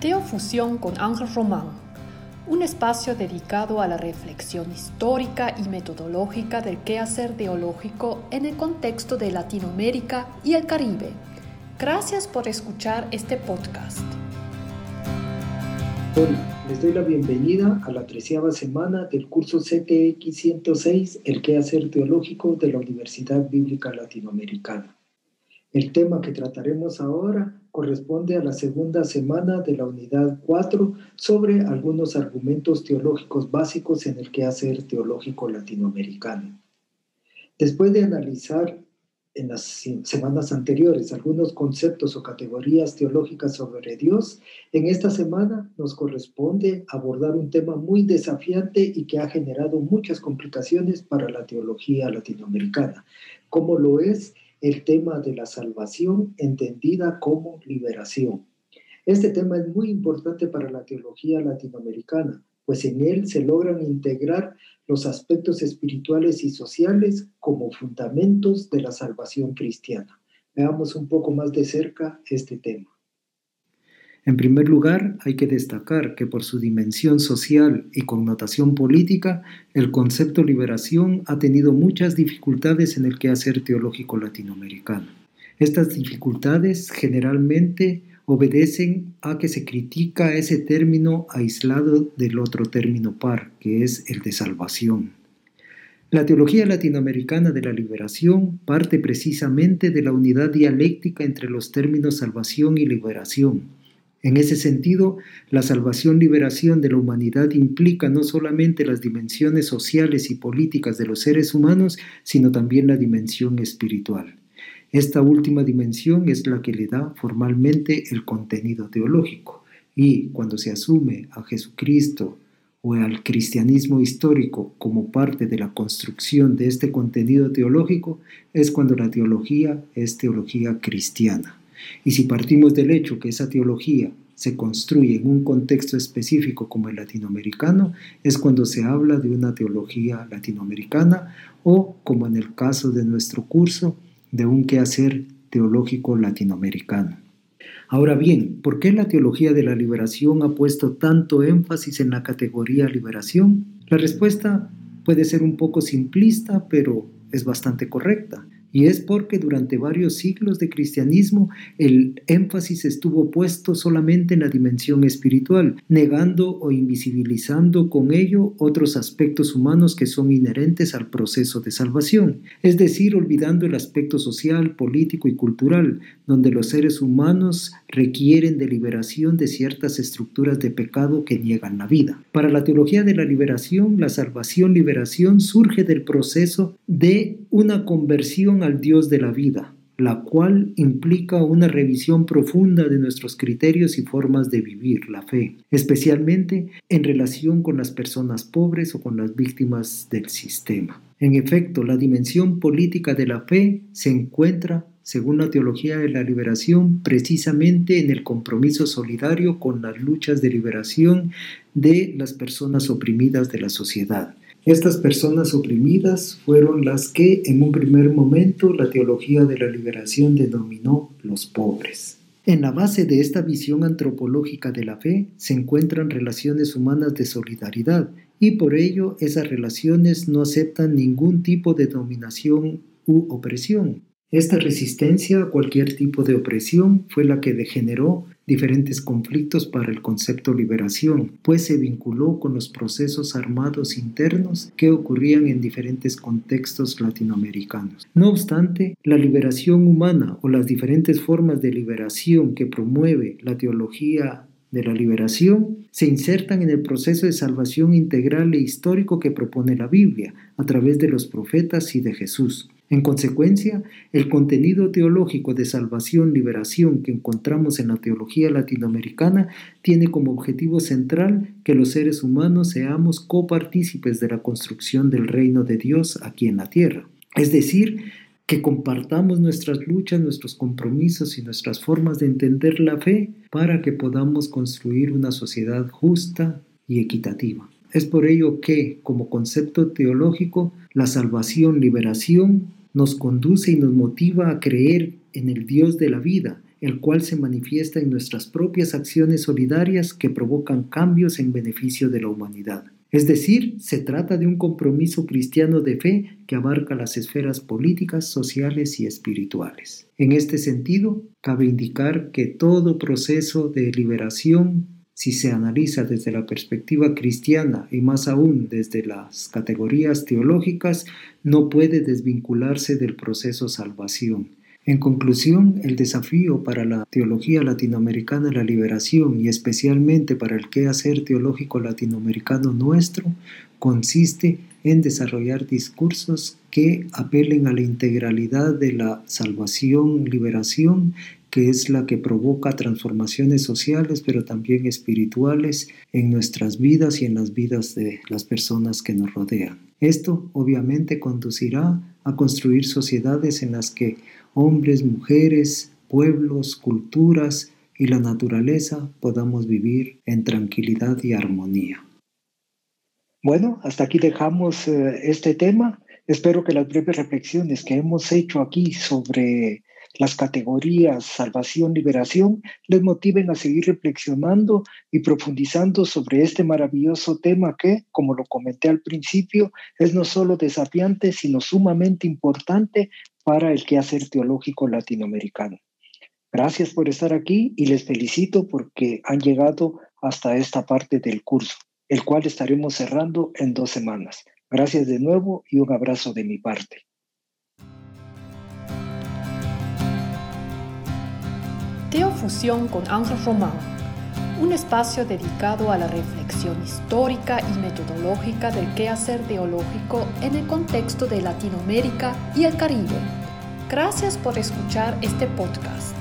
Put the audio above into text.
Teofusión con Ángel Román, un espacio dedicado a la reflexión histórica y metodológica del quehacer teológico en el contexto de Latinoamérica y el Caribe. Gracias por escuchar este podcast. Hola, les doy la bienvenida a la treceava semana del curso CTX 106, el quehacer teológico de la Universidad Bíblica Latinoamericana. El tema que trataremos ahora corresponde a la segunda semana de la unidad 4 sobre algunos argumentos teológicos básicos en el quehacer teológico latinoamericano. Después de analizar en las semanas anteriores algunos conceptos o categorías teológicas sobre Dios, en esta semana nos corresponde abordar un tema muy desafiante y que ha generado muchas complicaciones para la teología latinoamericana, como lo es el tema de la salvación entendida como liberación. Este tema es muy importante para la teología latinoamericana, pues en él se logran integrar los aspectos espirituales y sociales como fundamentos de la salvación cristiana. Veamos un poco más de cerca este tema. En primer lugar, hay que destacar que por su dimensión social y connotación política, el concepto liberación ha tenido muchas dificultades en el quehacer teológico latinoamericano. Estas dificultades generalmente obedecen a que se critica ese término aislado del otro término par, que es el de salvación. La teología latinoamericana de la liberación parte precisamente de la unidad dialéctica entre los términos salvación y liberación, en ese sentido, la salvación-liberación de la humanidad implica no solamente las dimensiones sociales y políticas de los seres humanos, sino también la dimensión espiritual. Esta última dimensión es la que le da formalmente el contenido teológico. Y cuando se asume a Jesucristo o al cristianismo histórico como parte de la construcción de este contenido teológico, es cuando la teología es teología cristiana. Y si partimos del hecho que esa teología se construye en un contexto específico como el latinoamericano, es cuando se habla de una teología latinoamericana o, como en el caso de nuestro curso, de un quehacer teológico latinoamericano. Ahora bien, ¿por qué la teología de la liberación ha puesto tanto énfasis en la categoría liberación? La respuesta puede ser un poco simplista, pero es bastante correcta. Y es porque durante varios siglos de cristianismo el énfasis estuvo puesto solamente en la dimensión espiritual, negando o invisibilizando con ello otros aspectos humanos que son inherentes al proceso de salvación, es decir, olvidando el aspecto social, político y cultural, donde los seres humanos requieren de liberación de ciertas estructuras de pecado que niegan la vida. Para la teología de la liberación, la salvación-liberación surge del proceso de una conversión al Dios de la vida, la cual implica una revisión profunda de nuestros criterios y formas de vivir la fe, especialmente en relación con las personas pobres o con las víctimas del sistema. En efecto, la dimensión política de la fe se encuentra, según la teología de la liberación, precisamente en el compromiso solidario con las luchas de liberación de las personas oprimidas de la sociedad estas personas oprimidas fueron las que en un primer momento la teología de la liberación denominó los pobres. En la base de esta visión antropológica de la fe se encuentran relaciones humanas de solidaridad y por ello esas relaciones no aceptan ningún tipo de dominación u opresión. Esta resistencia a cualquier tipo de opresión fue la que degeneró diferentes conflictos para el concepto liberación, pues se vinculó con los procesos armados internos que ocurrían en diferentes contextos latinoamericanos. No obstante, la liberación humana o las diferentes formas de liberación que promueve la teología de la liberación se insertan en el proceso de salvación integral e histórico que propone la Biblia a través de los profetas y de Jesús. En consecuencia, el contenido teológico de salvación-liberación que encontramos en la teología latinoamericana tiene como objetivo central que los seres humanos seamos copartícipes de la construcción del reino de Dios aquí en la tierra. Es decir, que compartamos nuestras luchas, nuestros compromisos y nuestras formas de entender la fe para que podamos construir una sociedad justa y equitativa. Es por ello que, como concepto teológico, la salvación, liberación nos conduce y nos motiva a creer en el Dios de la vida el cual se manifiesta en nuestras propias acciones solidarias que provocan cambios en beneficio de la humanidad. Es decir, se trata de un compromiso cristiano de fe que abarca las esferas políticas, sociales y espirituales. En este sentido, cabe indicar que todo proceso de liberación, si se analiza desde la perspectiva cristiana y más aún desde las categorías teológicas, no puede desvincularse del proceso salvación. En conclusión, el desafío para la teología latinoamericana de la liberación y especialmente para el quehacer teológico latinoamericano nuestro consiste en desarrollar discursos que apelen a la integralidad de la salvación, liberación, que es la que provoca transformaciones sociales, pero también espirituales en nuestras vidas y en las vidas de las personas que nos rodean. Esto obviamente conducirá a construir sociedades en las que hombres, mujeres, pueblos, culturas y la naturaleza podamos vivir en tranquilidad y armonía. Bueno, hasta aquí dejamos eh, este tema. Espero que las breves reflexiones que hemos hecho aquí sobre las categorías salvación, liberación, les motiven a seguir reflexionando y profundizando sobre este maravilloso tema que, como lo comenté al principio, es no solo desafiante, sino sumamente importante para el quehacer teológico latinoamericano. Gracias por estar aquí y les felicito porque han llegado hasta esta parte del curso, el cual estaremos cerrando en dos semanas. Gracias de nuevo y un abrazo de mi parte. Teofusión con Ángel Román, un espacio dedicado a la reflexión histórica y metodológica del quehacer teológico en el contexto de Latinoamérica y el Caribe. Gracias por escuchar este podcast.